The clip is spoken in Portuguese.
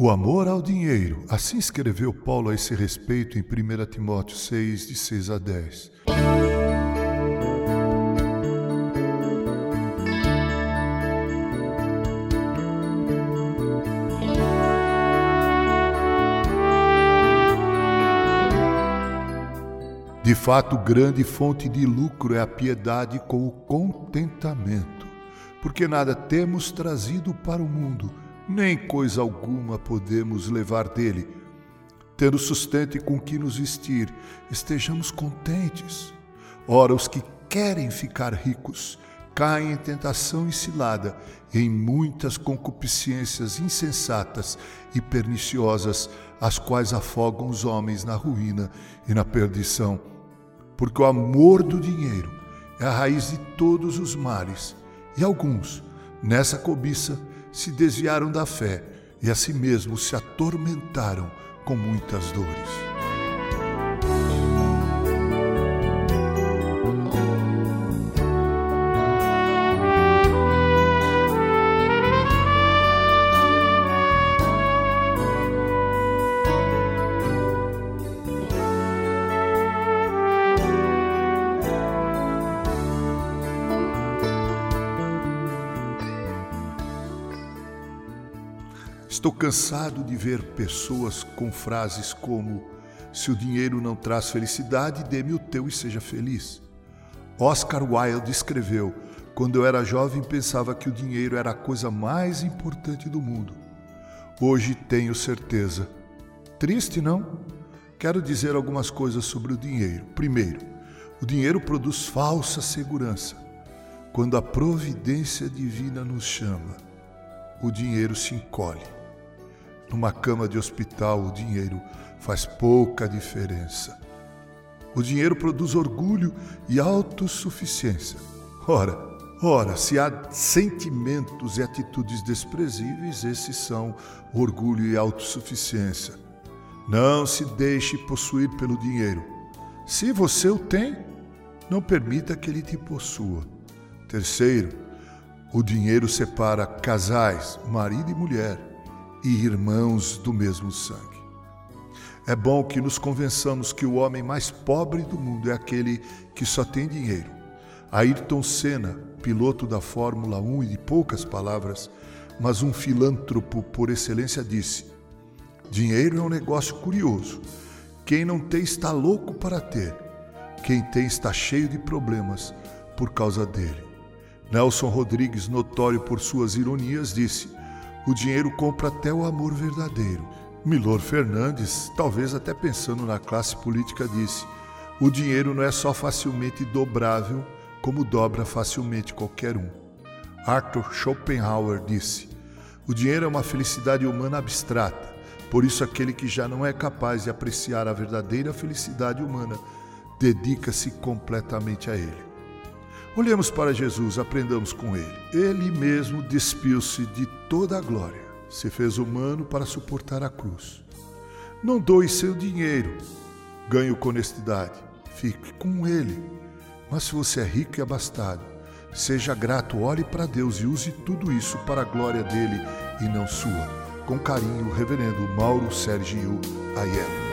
O amor ao dinheiro, assim escreveu Paulo a esse respeito em 1 Timóteo 6, de 6 a 10. De fato, grande fonte de lucro é a piedade com o contentamento, porque nada temos trazido para o mundo nem coisa alguma podemos levar dele. Tendo sustento e com que nos vestir, estejamos contentes. Ora, os que querem ficar ricos caem em tentação e cilada, em muitas concupiscências insensatas e perniciosas, as quais afogam os homens na ruína e na perdição. Porque o amor do dinheiro é a raiz de todos os males, e alguns, nessa cobiça, se desviaram da fé e a si mesmos se atormentaram com muitas dores. Estou cansado de ver pessoas com frases como: Se o dinheiro não traz felicidade, dê-me o teu e seja feliz. Oscar Wilde escreveu: Quando eu era jovem, pensava que o dinheiro era a coisa mais importante do mundo. Hoje tenho certeza. Triste, não? Quero dizer algumas coisas sobre o dinheiro. Primeiro, o dinheiro produz falsa segurança. Quando a providência divina nos chama, o dinheiro se encolhe. Numa cama de hospital, o dinheiro faz pouca diferença. O dinheiro produz orgulho e autossuficiência. Ora, ora, se há sentimentos e atitudes desprezíveis, esses são orgulho e autossuficiência. Não se deixe possuir pelo dinheiro. Se você o tem, não permita que ele te possua. Terceiro, o dinheiro separa casais, marido e mulher e irmãos do mesmo sangue. É bom que nos convençamos que o homem mais pobre do mundo é aquele que só tem dinheiro. Ayrton Senna, piloto da Fórmula 1 e de poucas palavras, mas um filântropo por excelência, disse: Dinheiro é um negócio curioso. Quem não tem está louco para ter. Quem tem está cheio de problemas por causa dele. Nelson Rodrigues, notório por suas ironias, disse: o dinheiro compra até o amor verdadeiro. Milor Fernandes, talvez até pensando na classe política, disse: o dinheiro não é só facilmente dobrável, como dobra facilmente qualquer um. Arthur Schopenhauer disse: o dinheiro é uma felicidade humana abstrata, por isso aquele que já não é capaz de apreciar a verdadeira felicidade humana dedica-se completamente a ele. Olhemos para Jesus, aprendamos com ele. Ele mesmo despiu-se de toda a glória, se fez humano para suportar a cruz. Não doe seu dinheiro, ganhe com honestidade, fique com ele. Mas se você é rico e abastado, seja grato, olhe para Deus e use tudo isso para a glória dele e não sua. Com carinho, Reverendo Mauro Sergio Aiello.